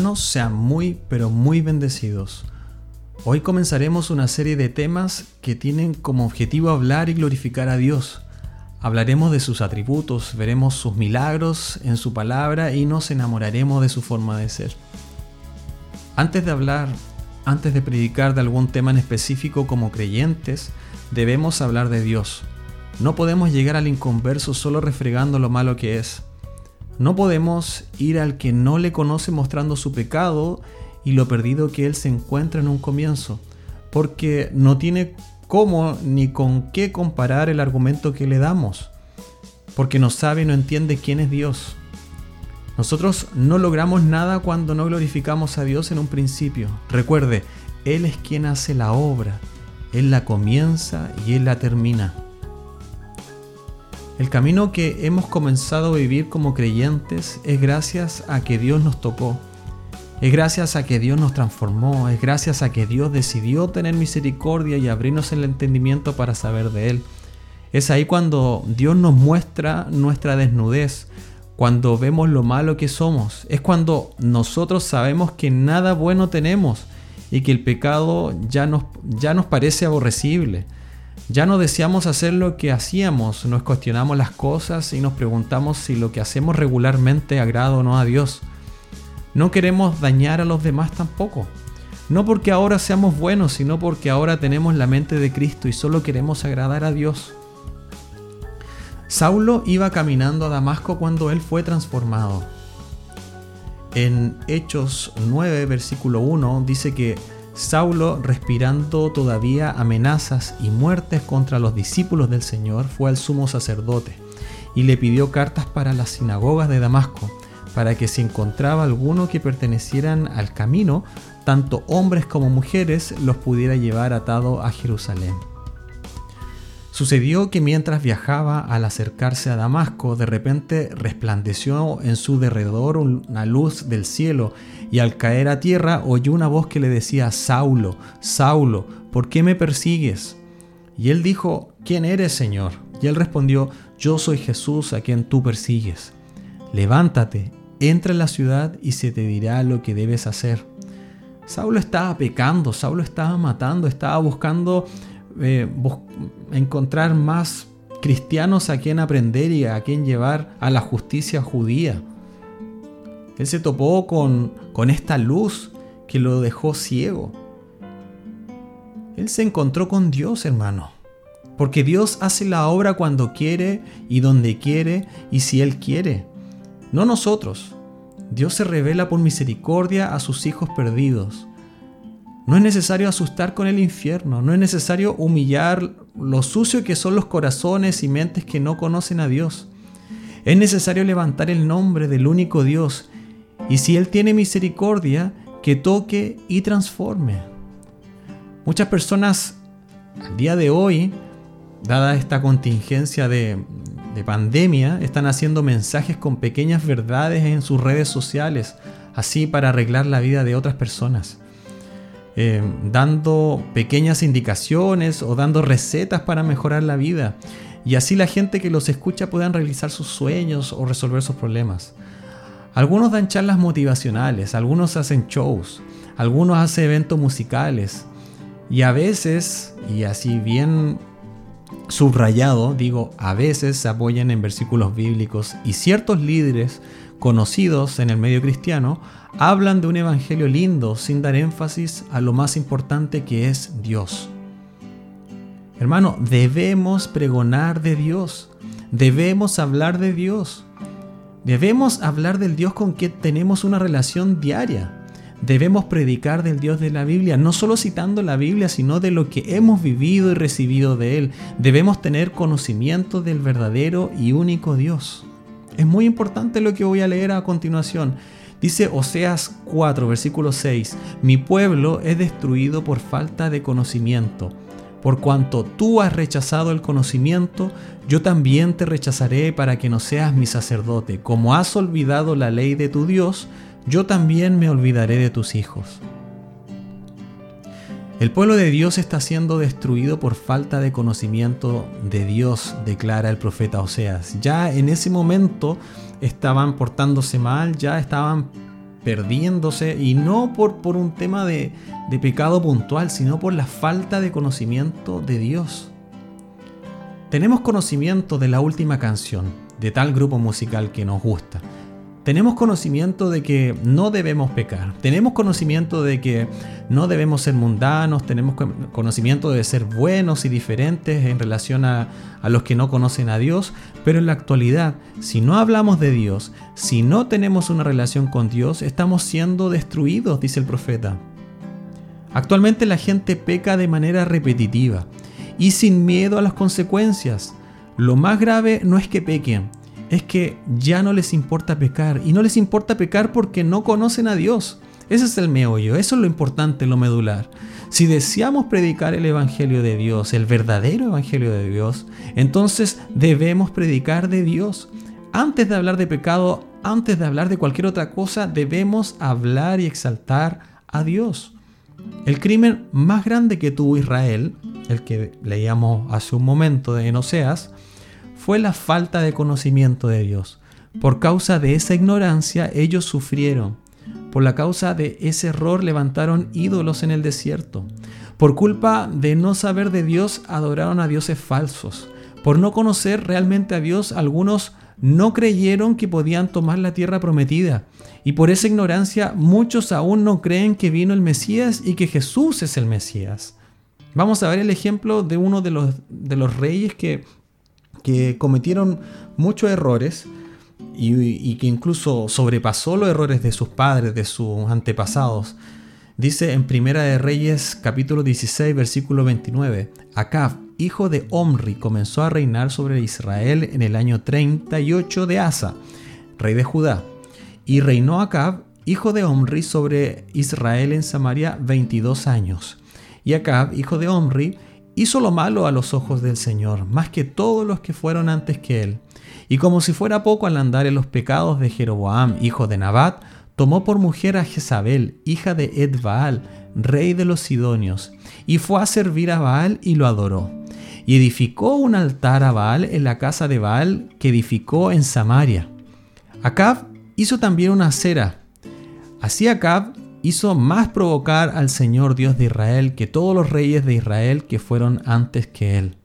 Sean muy, pero muy bendecidos. Hoy comenzaremos una serie de temas que tienen como objetivo hablar y glorificar a Dios. Hablaremos de sus atributos, veremos sus milagros en su palabra y nos enamoraremos de su forma de ser. Antes de hablar, antes de predicar de algún tema en específico como creyentes, debemos hablar de Dios. No podemos llegar al inconverso solo refregando lo malo que es. No podemos ir al que no le conoce mostrando su pecado y lo perdido que él se encuentra en un comienzo, porque no tiene cómo ni con qué comparar el argumento que le damos, porque no sabe y no entiende quién es Dios. Nosotros no logramos nada cuando no glorificamos a Dios en un principio. Recuerde, Él es quien hace la obra, Él la comienza y Él la termina. El camino que hemos comenzado a vivir como creyentes es gracias a que Dios nos tocó. Es gracias a que Dios nos transformó, es gracias a que Dios decidió tener misericordia y abrirnos el entendimiento para saber de Él. Es ahí cuando Dios nos muestra nuestra desnudez, cuando vemos lo malo que somos. Es cuando nosotros sabemos que nada bueno tenemos y que el pecado ya nos, ya nos parece aborrecible. Ya no deseamos hacer lo que hacíamos, nos cuestionamos las cosas y nos preguntamos si lo que hacemos regularmente agrada o no a Dios. No queremos dañar a los demás tampoco. No porque ahora seamos buenos, sino porque ahora tenemos la mente de Cristo y solo queremos agradar a Dios. Saulo iba caminando a Damasco cuando él fue transformado. En Hechos 9, versículo 1, dice que Saulo, respirando todavía amenazas y muertes contra los discípulos del Señor, fue al sumo sacerdote y le pidió cartas para las sinagogas de Damasco, para que si encontraba alguno que pertenecieran al camino, tanto hombres como mujeres, los pudiera llevar atado a Jerusalén. Sucedió que mientras viajaba al acercarse a Damasco, de repente resplandeció en su derredor una luz del cielo, y al caer a tierra oyó una voz que le decía, Saulo, Saulo, ¿por qué me persigues? Y él dijo, ¿quién eres, Señor? Y él respondió, yo soy Jesús a quien tú persigues. Levántate, entra en la ciudad y se te dirá lo que debes hacer. Saulo estaba pecando, Saulo estaba matando, estaba buscando eh, encontrar más cristianos a quien aprender y a quien llevar a la justicia judía. Él se topó con, con esta luz que lo dejó ciego. Él se encontró con Dios, hermano. Porque Dios hace la obra cuando quiere y donde quiere y si Él quiere. No nosotros. Dios se revela por misericordia a sus hijos perdidos. No es necesario asustar con el infierno, no es necesario humillar lo sucio que son los corazones y mentes que no conocen a Dios. Es necesario levantar el nombre del único Dios y si Él tiene misericordia, que toque y transforme. Muchas personas al día de hoy, dada esta contingencia de, de pandemia, están haciendo mensajes con pequeñas verdades en sus redes sociales, así para arreglar la vida de otras personas. Eh, dando pequeñas indicaciones o dando recetas para mejorar la vida. Y así la gente que los escucha puedan realizar sus sueños o resolver sus problemas. Algunos dan charlas motivacionales, algunos hacen shows, algunos hacen eventos musicales. Y a veces, y así bien subrayado, digo, a veces se apoyan en versículos bíblicos y ciertos líderes conocidos en el medio cristiano hablan de un evangelio lindo sin dar énfasis a lo más importante que es Dios. Hermano, debemos pregonar de Dios, debemos hablar de Dios, debemos hablar del Dios con quien tenemos una relación diaria. Debemos predicar del Dios de la Biblia, no solo citando la Biblia, sino de lo que hemos vivido y recibido de Él. Debemos tener conocimiento del verdadero y único Dios. Es muy importante lo que voy a leer a continuación. Dice Oseas 4, versículo 6, Mi pueblo es destruido por falta de conocimiento. Por cuanto tú has rechazado el conocimiento, yo también te rechazaré para que no seas mi sacerdote. Como has olvidado la ley de tu Dios, yo también me olvidaré de tus hijos. El pueblo de Dios está siendo destruido por falta de conocimiento de Dios, declara el profeta Oseas. Ya en ese momento estaban portándose mal, ya estaban perdiéndose y no por, por un tema de, de pecado puntual, sino por la falta de conocimiento de Dios. Tenemos conocimiento de la última canción, de tal grupo musical que nos gusta. Tenemos conocimiento de que no debemos pecar. Tenemos conocimiento de que no debemos ser mundanos. Tenemos conocimiento de ser buenos y diferentes en relación a, a, los que no conocen a Dios. Pero en la actualidad, si no hablamos de Dios, si no tenemos una relación con Dios, estamos siendo destruidos, dice el profeta. Actualmente la gente peca de manera repetitiva y sin miedo a las consecuencias. Lo más grave no es que pequen, es que ya no les importa pecar. Y no les importa pecar porque no conocen a Dios. Ese es el meollo, eso es lo importante, lo medular. Si deseamos predicar el Evangelio de Dios, el verdadero Evangelio de Dios, entonces debemos predicar de Dios. Antes de hablar de pecado, antes de hablar de cualquier otra cosa, debemos hablar y exaltar a Dios. El crimen más grande que tuvo Israel, el que leíamos hace un momento de Enoseas, fue la falta de conocimiento de Dios. Por causa de esa ignorancia ellos sufrieron. Por la causa de ese error levantaron ídolos en el desierto. Por culpa de no saber de Dios adoraron a dioses falsos. Por no conocer realmente a Dios algunos no creyeron que podían tomar la tierra prometida. Y por esa ignorancia muchos aún no creen que vino el Mesías y que Jesús es el Mesías. Vamos a ver el ejemplo de uno de los, de los reyes que que cometieron muchos errores y, que incluso sobrepasó los errores de sus padres, de sus antepasados. Dice en Primera de Reyes capítulo 16 versículo 29, Acab, hijo de Omri, comenzó a reinar sobre Israel en el año 38 de Asa, rey de Judá, y reinó Acab, hijo de Omri, sobre Israel en Samaria 22 años. Y Acab, hijo de Omri, hizo lo malo a los ojos del Señor, más que todos los que fueron antes que él. Y como si fuera poco al andar en los pecados de Jeroboam, hijo de Nabat, tomó por mujer a Jezabel, hija de Edbaal, rey de los Sidonios, y fue a servir a Baal y lo adoró. Y edificó un altar a Baal en la casa de Baal que edificó en Samaria. Acab hizo también una acera. Así Acab hizo más provocar al Señor Dios de Israel que todos los reyes de Israel que fueron antes que él.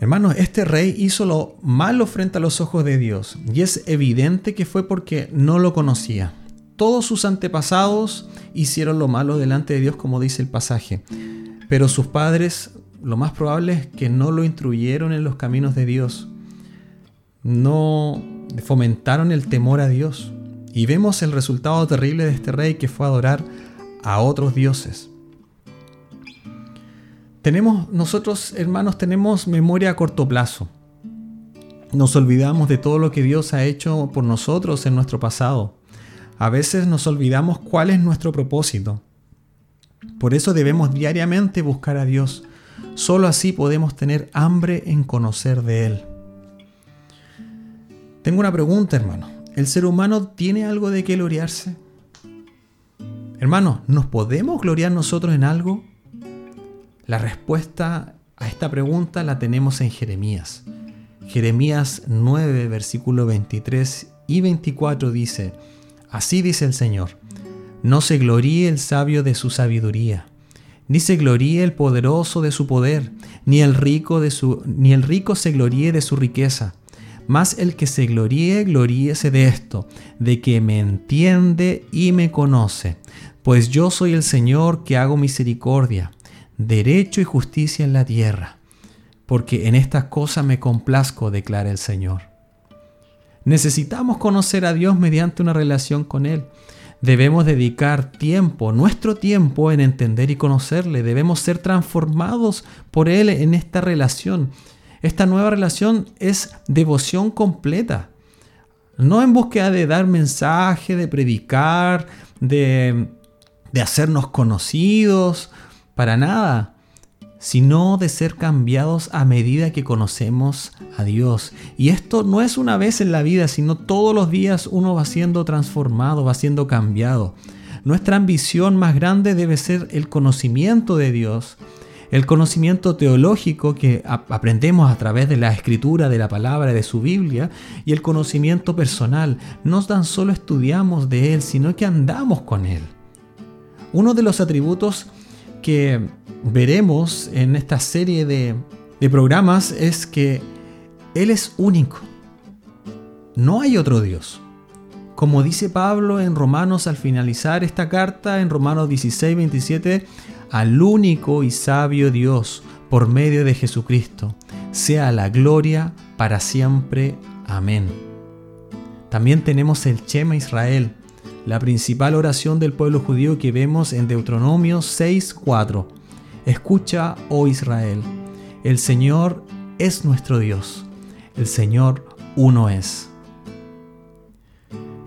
Hermanos, este rey hizo lo malo frente a los ojos de Dios y es evidente que fue porque no lo conocía. Todos sus antepasados hicieron lo malo delante de Dios como dice el pasaje, pero sus padres lo más probable es que no lo instruyeron en los caminos de Dios, no fomentaron el temor a Dios. Y vemos el resultado terrible de este rey que fue adorar a otros dioses. Tenemos, nosotros hermanos, tenemos memoria a corto plazo. Nos olvidamos de todo lo que Dios ha hecho por nosotros en nuestro pasado. A veces nos olvidamos cuál es nuestro propósito. Por eso debemos diariamente buscar a Dios. Solo así podemos tener hambre en conocer de Él. Tengo una pregunta, hermano. ¿El ser humano tiene algo de qué gloriarse? Hermanos, ¿nos podemos gloriar nosotros en algo? La respuesta a esta pregunta la tenemos en Jeremías. Jeremías 9, versículo 23 y 24 dice, Así dice el Señor, no se gloríe el sabio de su sabiduría, ni se gloríe el poderoso de su poder, ni el rico, de su, ni el rico se gloríe de su riqueza mas el que se gloríe, gloríese de esto, de que me entiende y me conoce. Pues yo soy el Señor que hago misericordia, derecho y justicia en la tierra. Porque en estas cosas me complazco, declara el Señor. Necesitamos conocer a Dios mediante una relación con Él. Debemos dedicar tiempo, nuestro tiempo, en entender y conocerle. Debemos ser transformados por Él en esta relación. Esta nueva relación es devoción completa. No en búsqueda de dar mensaje, de predicar, de, de hacernos conocidos, para nada, sino de ser cambiados a medida que conocemos a Dios. Y esto no es una vez en la vida, sino todos los días uno va siendo transformado, va siendo cambiado. Nuestra ambición más grande debe ser el conocimiento de Dios El conocimiento teológico que aprendemos a través de la escritura, de la palabra, de su Biblia, y el conocimiento personal, no tan solo estudiamos de Él, sino que andamos con Él. Uno de los atributos que veremos en esta serie de, programas es que Él es único. No hay otro Dios. Como dice Pablo en Romanos al finalizar esta carta, en Romanos 16, 27, al único y sabio Dios, por medio de Jesucristo, sea la gloria para siempre. Amén. También tenemos el Chema Israel, la principal oración del pueblo judío que vemos en Deuteronomio 6:4. Escucha, oh Israel, el Señor es nuestro Dios, el Señor uno es.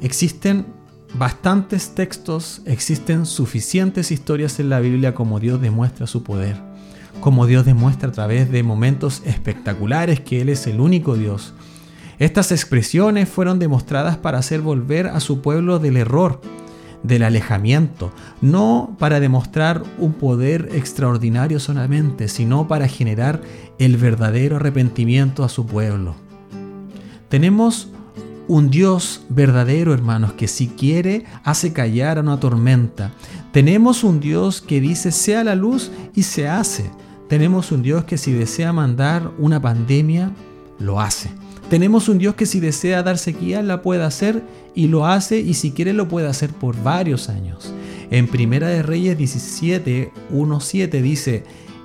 Existen bastantes textos, existen suficientes historias en la Biblia como Dios demuestra su poder, como Dios demuestra a través de momentos espectaculares que Él es el único Dios. Estas expresiones fueron demostradas para hacer volver a su pueblo del error, del alejamiento, no para demostrar un poder extraordinario solamente, sino para generar el verdadero arrepentimiento a su pueblo. Tenemos un Dios verdadero, hermanos, que si quiere hace callar a una tormenta. Tenemos un Dios que dice sea la luz y se hace. Tenemos un Dios que si desea mandar una pandemia, lo hace. Tenemos un Dios que si desea dar sequía, la puede hacer y lo hace y si quiere lo puede hacer por varios años. En Primera de Reyes 17, 1, 7 dice,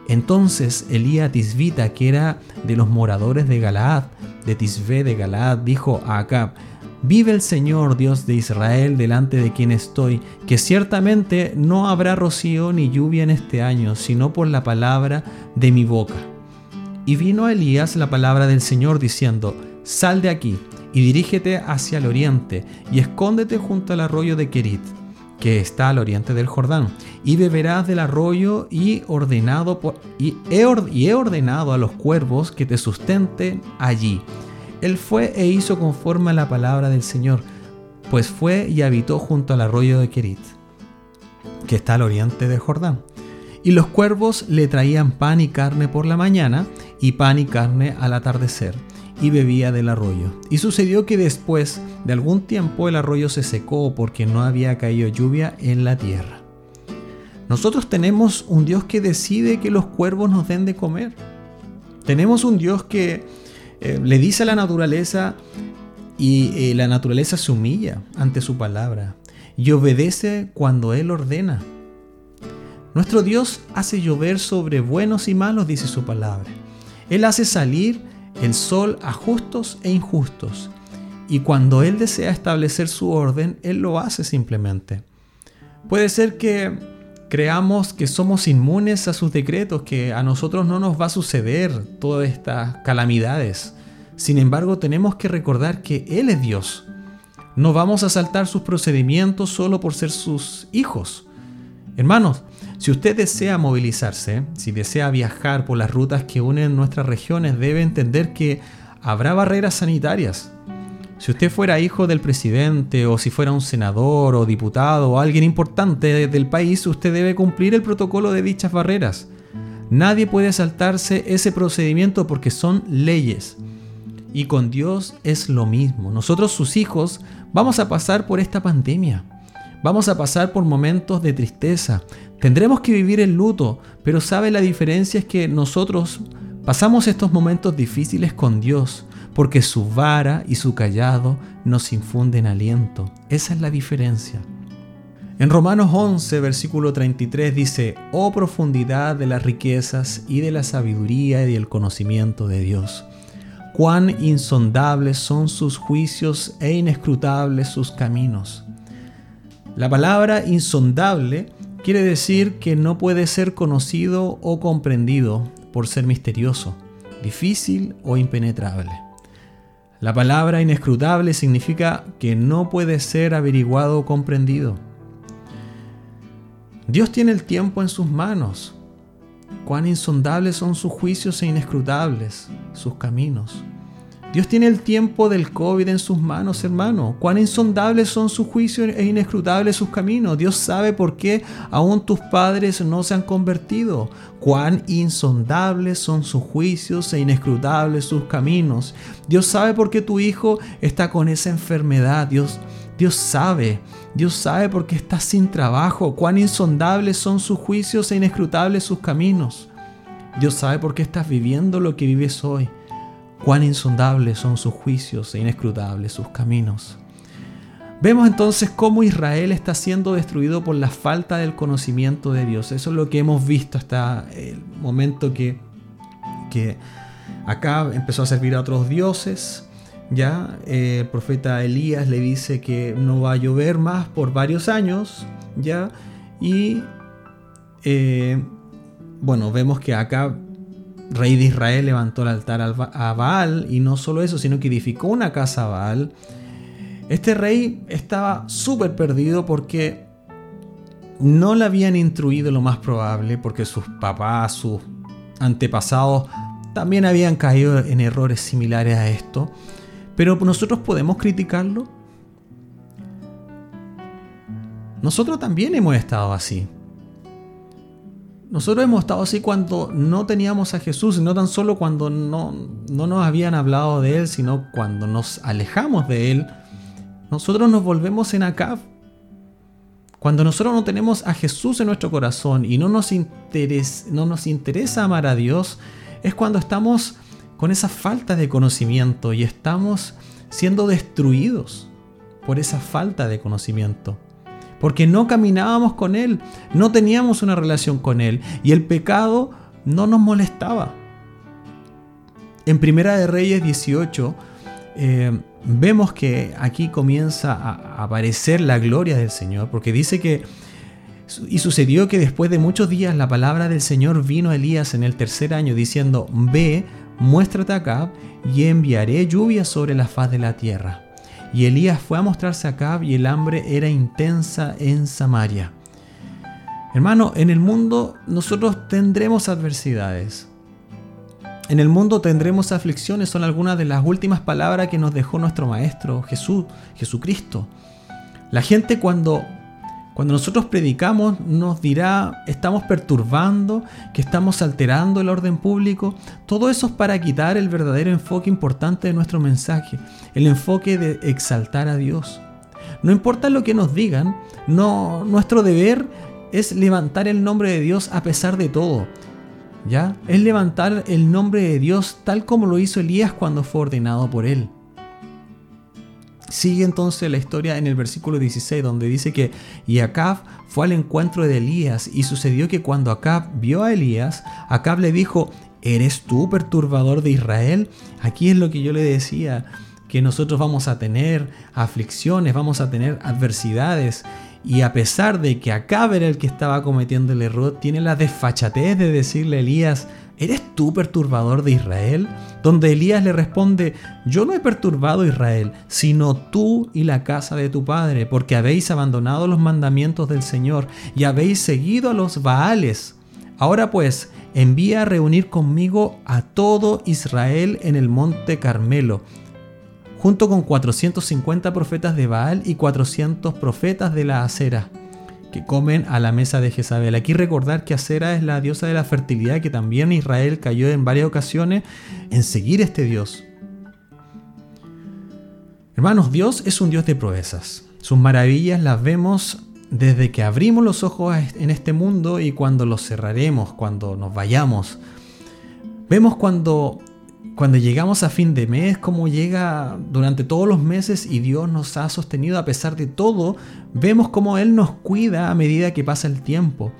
entonces Elías Tisbita, que era de los moradores de Galaad, de de Galaad, dijo a Acab, Vive el Señor Dios de Israel delante de quien estoy, que ciertamente no habrá rocío ni lluvia en este año, sino por la palabra de mi boca. Y vino a Elías la palabra del Señor diciendo, Sal de aquí y dirígete hacia el oriente y escóndete junto al arroyo de Kerit que está al oriente del Jordán, y beberás del arroyo y, ordenado he y he ordenado a los cuervos que te sustenten allí. Él fue e hizo conforme a la palabra del Señor, pues fue y habitó junto al arroyo de Kerit, que está al oriente del Jordán. Y los cuervos le traían pan y carne por la mañana y pan y carne al atardecer y bebía del arroyo. Y sucedió que después de algún tiempo el arroyo se secó porque no había caído lluvia en la tierra. Nosotros tenemos un Dios que decide que los cuervos nos den de comer. Tenemos un Dios que eh, le dice a la naturaleza y eh, la naturaleza se humilla ante su palabra y obedece cuando Él ordena. Nuestro Dios hace llover sobre buenos y malos, dice su palabra. Él hace salir el sol a justos e injustos. Y cuando Él desea establecer su orden, Él lo hace simplemente. Puede ser que creamos que somos inmunes a sus decretos, que a nosotros no nos va a suceder todas estas calamidades. Sin embargo, tenemos que recordar que Él es Dios. No vamos a saltar sus procedimientos solo por ser sus hijos. Hermanos, si usted desea movilizarse, si desea viajar por las rutas que unen nuestras regiones, debe entender que habrá barreras sanitarias. Si usted fuera hijo del presidente o si fuera un senador o diputado o alguien importante del país, usted debe cumplir el protocolo de dichas barreras. Nadie puede saltarse ese procedimiento porque son leyes. Y con Dios es lo mismo. Nosotros sus hijos vamos a pasar por esta pandemia. Vamos a pasar por momentos de tristeza. Tendremos que vivir el luto, pero sabe la diferencia es que nosotros pasamos estos momentos difíciles con Dios, porque su vara y su callado nos infunden aliento. Esa es la diferencia. En Romanos 11, versículo 33 dice, Oh profundidad de las riquezas y de la sabiduría y del conocimiento de Dios. Cuán insondables son sus juicios e inescrutables sus caminos. La palabra insondable quiere decir que no puede ser conocido o comprendido por ser misterioso, difícil o impenetrable. La palabra inescrutable significa que no puede ser averiguado o comprendido. Dios tiene el tiempo en sus manos. Cuán insondables son sus juicios e inescrutables sus caminos. Dios tiene el tiempo del COVID en sus manos, hermano. Cuán insondables son sus juicios e inescrutables sus caminos. Dios sabe por qué aún tus padres no se han convertido. Cuán insondables son sus juicios e inescrutables sus caminos. Dios sabe por qué tu hijo está con esa enfermedad. Dios, Dios sabe. Dios sabe por qué estás sin trabajo. Cuán insondables son sus juicios e inescrutables sus caminos. Dios sabe por qué estás viviendo lo que vives hoy cuán insondables son sus juicios e inescrutables sus caminos. Vemos entonces cómo Israel está siendo destruido por la falta del conocimiento de Dios. Eso es lo que hemos visto hasta el momento que, que acá empezó a servir a otros dioses. Ya eh, el profeta Elías le dice que no va a llover más por varios años. Ya y eh, bueno, vemos que acá rey de Israel levantó el altar a Baal y no solo eso, sino que edificó una casa a Baal. Este rey estaba súper perdido porque no le habían instruido lo más probable, porque sus papás, sus antepasados también habían caído en errores similares a esto. Pero nosotros podemos criticarlo. Nosotros también hemos estado así. Nosotros hemos estado así cuando no teníamos a Jesús, no tan solo cuando no, no nos habían hablado de Él, sino cuando nos alejamos de Él. Nosotros nos volvemos en acá. Cuando nosotros no tenemos a Jesús en nuestro corazón y no nos, interesa, no nos interesa amar a Dios, es cuando estamos con esa falta de conocimiento y estamos siendo destruidos por esa falta de conocimiento porque no caminábamos con Él, no teníamos una relación con Él y el pecado no nos molestaba. En Primera de Reyes 18 eh, vemos que aquí comienza a aparecer la gloria del Señor, porque dice que y sucedió que después de muchos días la palabra del Señor vino a Elías en el tercer año diciendo, ve, muéstrate acá y enviaré lluvia sobre la faz de la tierra. Y Elías fue a mostrarse a Acab y el hambre era intensa en Samaria. Hermano, en el mundo nosotros tendremos adversidades. En el mundo tendremos aflicciones, son algunas de las últimas palabras que nos dejó nuestro Maestro Jesús, Jesucristo. La gente cuando cuando nosotros predicamos nos dirá, estamos perturbando, que estamos alterando el orden público. Todo eso es para quitar el verdadero enfoque importante de nuestro mensaje, el enfoque de exaltar a Dios. No importa lo que nos digan, no, nuestro deber es levantar el nombre de Dios a pesar de todo. ¿Ya? Es levantar el nombre de Dios tal como lo hizo Elías cuando fue ordenado por él. Sigue entonces la historia en el versículo 16 donde dice que y fue al encuentro de Elías y sucedió que cuando Acab vio a Elías, Acab le dijo, ¿eres tú perturbador de Israel? Aquí es lo que yo le decía, que nosotros vamos a tener aflicciones, vamos a tener adversidades. Y a pesar de que Acab era el que estaba cometiendo el error, tiene la desfachatez de decirle a Elías, ¿eres tú perturbador de Israel? Donde Elías le responde, yo no he perturbado a Israel, sino tú y la casa de tu padre, porque habéis abandonado los mandamientos del Señor y habéis seguido a los Baales. Ahora pues, envía a reunir conmigo a todo Israel en el monte Carmelo, junto con 450 profetas de Baal y 400 profetas de la acera que comen a la mesa de Jezabel. Aquí recordar que Acera es la diosa de la fertilidad, que también Israel cayó en varias ocasiones en seguir este dios. Hermanos, Dios es un Dios de proezas. Sus maravillas las vemos desde que abrimos los ojos en este mundo y cuando los cerraremos, cuando nos vayamos. Vemos cuando cuando llegamos a fin de mes, como llega durante todos los meses y Dios nos ha sostenido a pesar de todo, vemos como Él nos cuida a medida que pasa el tiempo.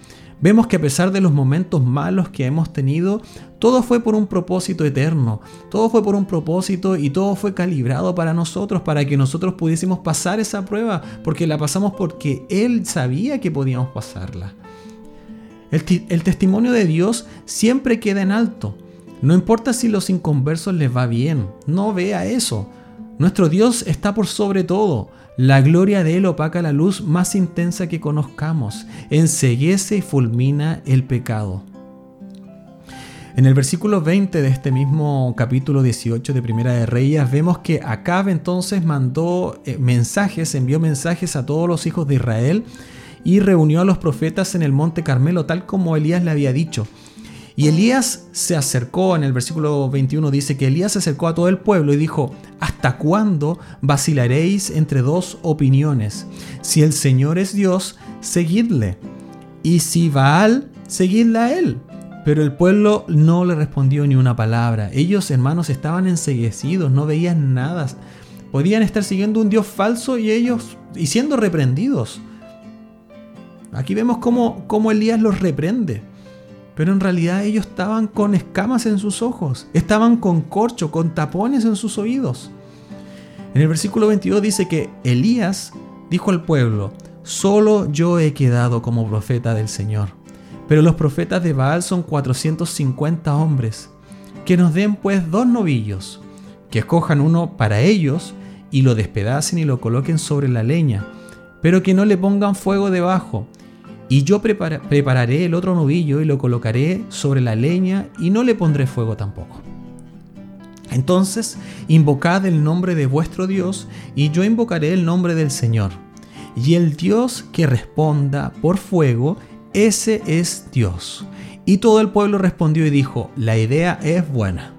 Vemos que a pesar de los momentos malos que hemos tenido, todo fue por un propósito eterno, todo fue por un propósito y todo fue calibrado para nosotros, para que nosotros pudiésemos pasar esa prueba, porque la pasamos porque Él sabía que podíamos pasarla. El, el testimonio de Dios siempre queda en alto. No importa si los inconversos les va bien, no vea eso. Nuestro Dios está por sobre todo. La gloria de Él opaca la luz más intensa que conozcamos, enseguece y fulmina el pecado. En el versículo 20 de este mismo capítulo 18 de Primera de Reyes vemos que Acab entonces mandó eh, mensajes, envió mensajes a todos los hijos de Israel y reunió a los profetas en el monte Carmelo tal como Elías le había dicho. Y Elías se acercó, en el versículo 21 dice que Elías se acercó a todo el pueblo y dijo, ¿hasta cuándo vacilaréis entre dos opiniones? Si el Señor es Dios, seguidle. Y si Baal, seguidle a él. Pero el pueblo no le respondió ni una palabra. Ellos, hermanos, estaban enseguecidos, no veían nada. Podían estar siguiendo un Dios falso y ellos y siendo reprendidos. Aquí vemos cómo, cómo Elías los reprende. Pero en realidad ellos estaban con escamas en sus ojos, estaban con corcho, con tapones en sus oídos. En el versículo 22 dice que Elías dijo al pueblo, solo yo he quedado como profeta del Señor. Pero los profetas de Baal son 450 hombres. Que nos den pues dos novillos, que escojan uno para ellos y lo despedacen y lo coloquen sobre la leña, pero que no le pongan fuego debajo. Y yo prepararé el otro novillo y lo colocaré sobre la leña y no le pondré fuego tampoco. Entonces, invocad el nombre de vuestro Dios y yo invocaré el nombre del Señor. Y el Dios que responda por fuego ese es Dios. Y todo el pueblo respondió y dijo, la idea es buena.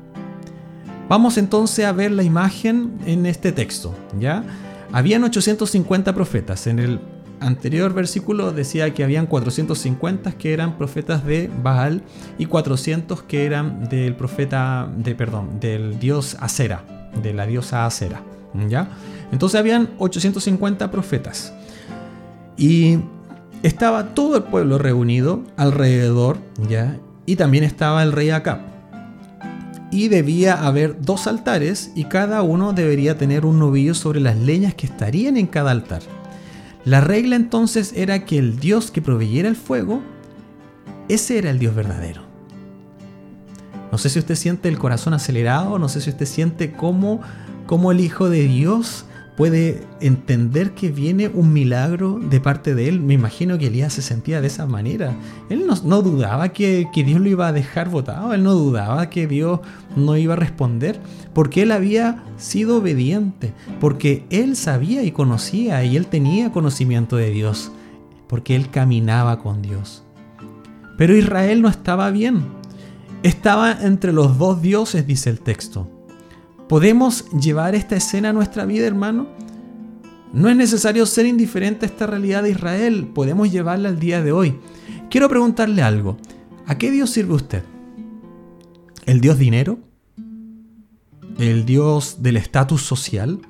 Vamos entonces a ver la imagen en este texto, ¿ya? Habían 850 profetas. En el anterior versículo decía que habían 450 que eran profetas de Baal y 400 que eran del profeta de perdón, del dios Acera, de la diosa Acera, ¿ya? Entonces habían 850 profetas. Y estaba todo el pueblo reunido alrededor, ¿ya? Y también estaba el rey Acab. Y debía haber dos altares y cada uno debería tener un novillo sobre las leñas que estarían en cada altar. La regla entonces era que el Dios que proveyera el fuego, ese era el Dios verdadero. No sé si usted siente el corazón acelerado, no sé si usted siente cómo, cómo el Hijo de Dios puede entender que viene un milagro de parte de él. Me imagino que Elías se sentía de esa manera. Él no, dudaba que, que, Dios lo iba a dejar votado, él no dudaba que Dios no iba a responder, porque él había sido obediente, porque él sabía y conocía y él tenía conocimiento de Dios, porque él caminaba con Dios. Pero Israel no estaba bien. Estaba entre los dos dioses, dice el texto. ¿Podemos llevar esta escena a nuestra vida, hermano? No es necesario ser indiferente a esta realidad de Israel, podemos llevarla al día de hoy. Quiero preguntarle algo. ¿A qué Dios sirve usted? ¿El Dios dinero? ¿El Dios del estatus social?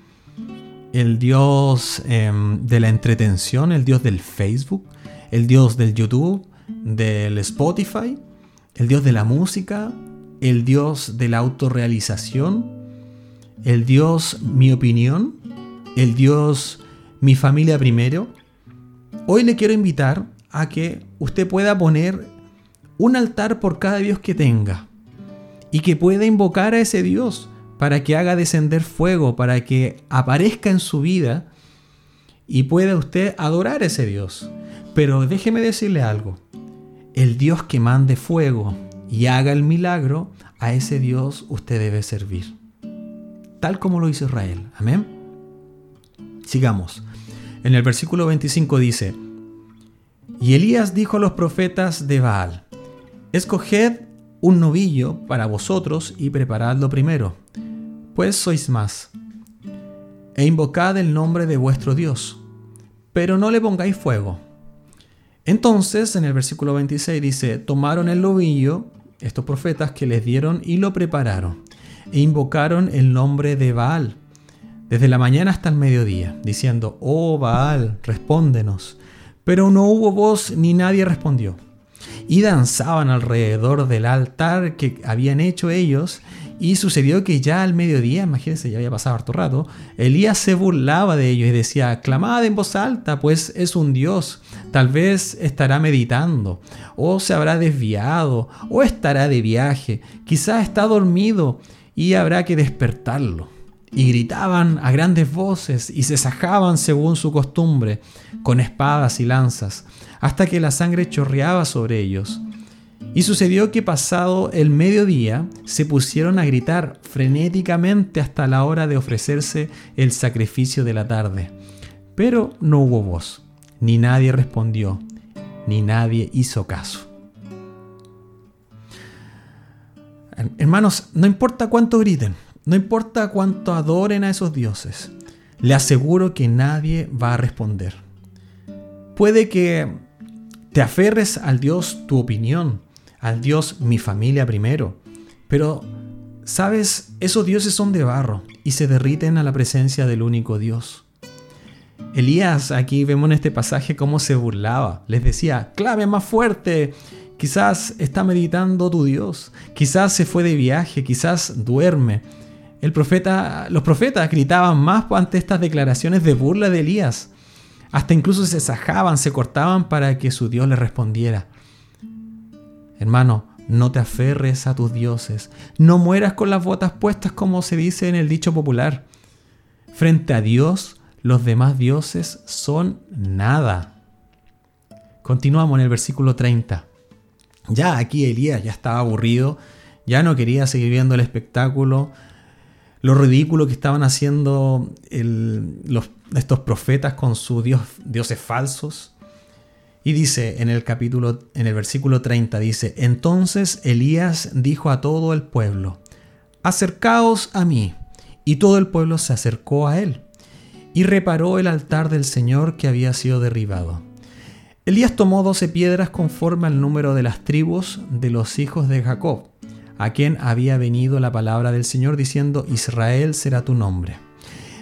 ¿El Dios em, de la entretención? ¿El Dios del Facebook? ¿El Dios del YouTube? ¿Del Spotify? ¿El Dios de la música? ¿El Dios de la autorrealización? El Dios mi opinión, el Dios mi familia primero, hoy le quiero invitar a que usted pueda poner un altar por cada Dios que tenga y que pueda invocar a ese Dios para que haga descender fuego, para que aparezca en su vida y pueda usted adorar a ese Dios. Pero déjeme decirle algo, el Dios que mande fuego y haga el milagro, a ese Dios usted debe servir tal como lo hizo Israel. Amén. Sigamos. En el versículo 25 dice, y Elías dijo a los profetas de Baal, escoged un novillo para vosotros y preparadlo primero, pues sois más, e invocad el nombre de vuestro Dios, pero no le pongáis fuego. Entonces, en el versículo 26 dice, tomaron el novillo, estos profetas que les dieron, y lo prepararon e invocaron el nombre de Baal, desde la mañana hasta el mediodía, diciendo, Oh Baal, respóndenos. Pero no hubo voz ni nadie respondió. Y danzaban alrededor del altar que habían hecho ellos, y sucedió que ya al mediodía, imagínense, ya había pasado harto rato, Elías se burlaba de ellos y decía, clamad en voz alta, pues es un Dios, tal vez estará meditando, o se habrá desviado, o estará de viaje, quizás está dormido y habrá que despertarlo. Y gritaban a grandes voces y se sajaban según su costumbre, con espadas y lanzas, hasta que la sangre chorreaba sobre ellos. Y sucedió que pasado el mediodía se pusieron a gritar frenéticamente hasta la hora de ofrecerse el sacrificio de la tarde. Pero no hubo voz, ni nadie respondió, ni nadie hizo caso. Hermanos, no importa cuánto griten, no importa cuánto adoren a esos dioses, le aseguro que nadie va a responder. Puede que te aferres al Dios tu opinión, al Dios mi familia primero, pero sabes, esos dioses son de barro y se derriten a la presencia del único Dios. Elías, aquí vemos en este pasaje cómo se burlaba. Les decía, clave más fuerte. Quizás está meditando tu Dios. Quizás se fue de viaje. Quizás duerme. Los profetas gritaban más ante estas declaraciones de burla de Elías. Hasta incluso se sajaban, se cortaban para que su Dios le respondiera. Hermano, no te aferres a tus dioses. No mueras con las botas puestas como se dice en el dicho popular. Frente a Dios, los demás dioses son nada. Continuamos en el versículo 30. Ya aquí Elías ya estaba aburrido, ya no quería seguir viendo el espectáculo, lo ridículo que estaban haciendo estos profetas con sus dios, dioses falsos. Y dice en el capítulo, en el versículo 30, dice, entonces Elías dijo a todo el pueblo, acercaos a mí. Y todo el pueblo se acercó a él y reparó el altar del Señor que había sido derribado. Elías tomó doce piedras conforme al número de las tribus de los hijos de Jacob, a quien había venido la palabra del Señor diciendo, Israel será tu nombre.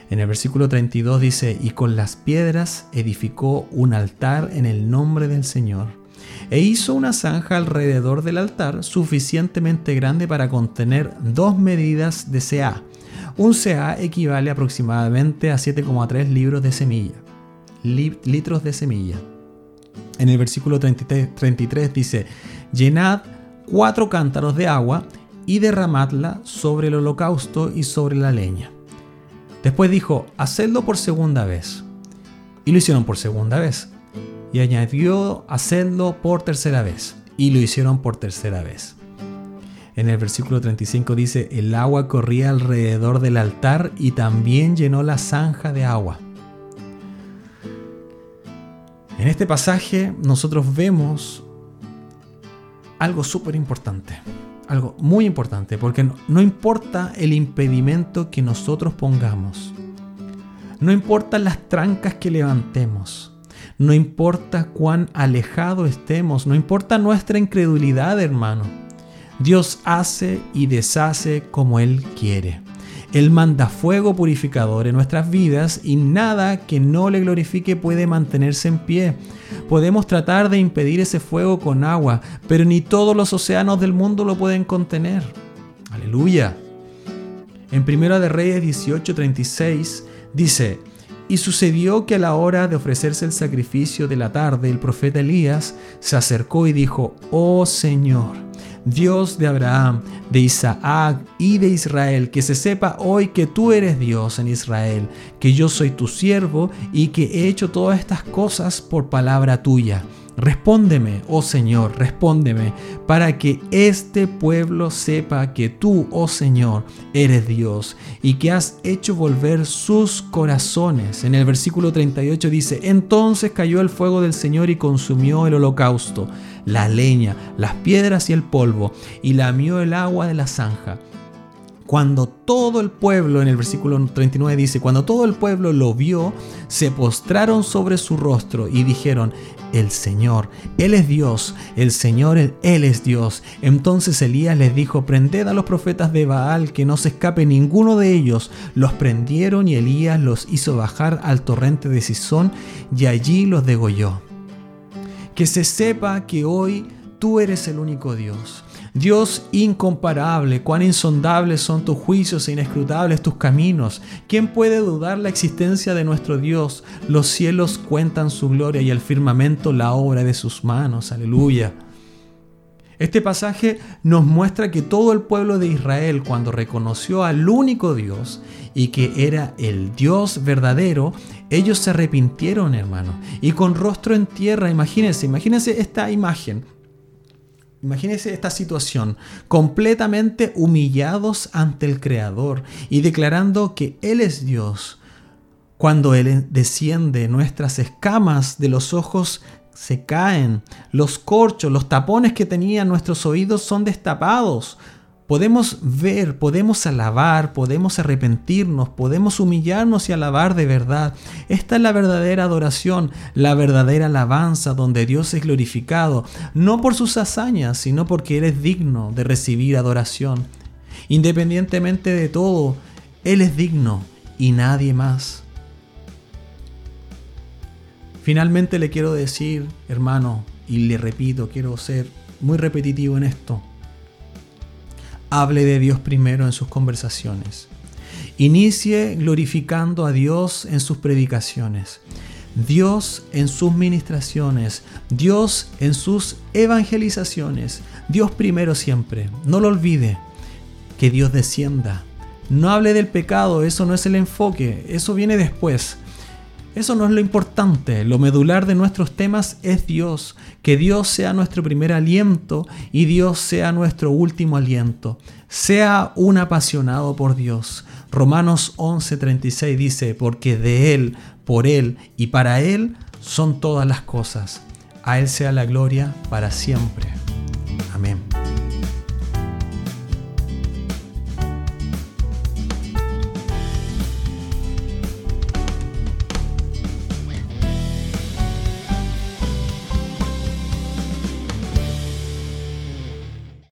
En el versículo 32 dice, y con las piedras edificó un altar en el nombre del Señor, e hizo una zanja alrededor del altar suficientemente grande para contener dos medidas de CA, un CA equivale aproximadamente a 7,3 libros de semilla, litros de semilla. En el versículo 33, 33 dice, llenad cuatro cántaros de agua y derramadla sobre el holocausto y sobre la leña. Después dijo, hacedlo por segunda vez. Y lo hicieron por segunda vez. Y añadió, hacedlo por tercera vez. Y lo hicieron por tercera vez. En el versículo 35 dice, el agua corría alrededor del altar y también llenó la zanja de agua. En este pasaje nosotros vemos algo súper importante, algo muy importante, porque no, importa el impedimento que nosotros pongamos, no importa las trancas que levantemos, no importa cuán alejado estemos, no importa nuestra incredulidad, hermano. Dios hace y deshace como Él quiere. Él manda fuego purificador en nuestras vidas y nada que no le glorifique puede mantenerse en pie. Podemos tratar de impedir ese fuego con agua, pero ni todos los océanos del mundo lo pueden contener. Aleluya. En Primera de Reyes 18:36 dice, y sucedió que a la hora de ofrecerse el sacrificio de la tarde, el profeta Elías se acercó y dijo, Oh Señor, Dios de Abraham, de Isaac y de Israel, que se sepa hoy que tú eres Dios en Israel, que yo soy tu siervo y que he hecho todas estas cosas por palabra tuya. Respóndeme, oh Señor, respóndeme, para que este pueblo sepa que tú, oh Señor, eres Dios y que has hecho volver sus corazones. En el versículo 38 dice, entonces cayó el fuego del Señor y consumió el holocausto, la leña, las piedras y el polvo, y lamió el agua de la zanja cuando todo el pueblo, en el versículo 39 dice, cuando todo el pueblo lo vio, se postraron sobre su rostro y dijeron, el Señor, Él es Dios, el Señor, Él es Dios. Entonces Elías les dijo, prended a los profetas de Baal, que no se escape ninguno de ellos. Los prendieron y Elías los hizo bajar al torrente de Sison y allí los degolló. Que se sepa que hoy tú eres el único Dios. Dios incomparable, cuán insondables son tus juicios e inescrutables tus caminos. ¿Quién puede dudar la existencia de nuestro Dios? Los cielos cuentan su gloria y el firmamento la obra de sus manos. Aleluya. Este pasaje nos muestra que todo el pueblo de Israel, cuando reconoció al único Dios y que era el Dios verdadero, ellos se arrepintieron, hermano. Y con rostro en tierra, imagínense, imagínense esta imagen Imagínense esta situación, completamente humillados ante el Creador y declarando que Él es Dios. Cuando Él desciende, nuestras escamas de los ojos se caen, los corchos, los tapones que tenían nuestros oídos son destapados, podemos ver, podemos alabar, podemos arrepentirnos, podemos humillarnos y alabar de verdad. Esta es la verdadera adoración, la verdadera alabanza donde Dios es glorificado, no por sus hazañas, sino porque Él es digno de recibir adoración. Independientemente de todo, Él es digno y nadie más. Finalmente le quiero decir, hermano, y le repito, quiero ser muy repetitivo en esto hable de Dios primero en sus conversaciones. Inicie glorificando a Dios en sus predicaciones. Dios en sus ministraciones, Dios en sus evangelizaciones, Dios primero siempre. No lo olvide, que Dios descienda. No hable del pecado, eso no es el enfoque, eso viene después. Eso no es lo importante, lo medular de nuestros temas es Dios, que Dios sea nuestro primer aliento y Dios sea nuestro último aliento. Sea un apasionado por Dios. Romanos 11:36 dice, porque de Él, por Él y para Él son todas las cosas. A Él sea la gloria para siempre. Amén.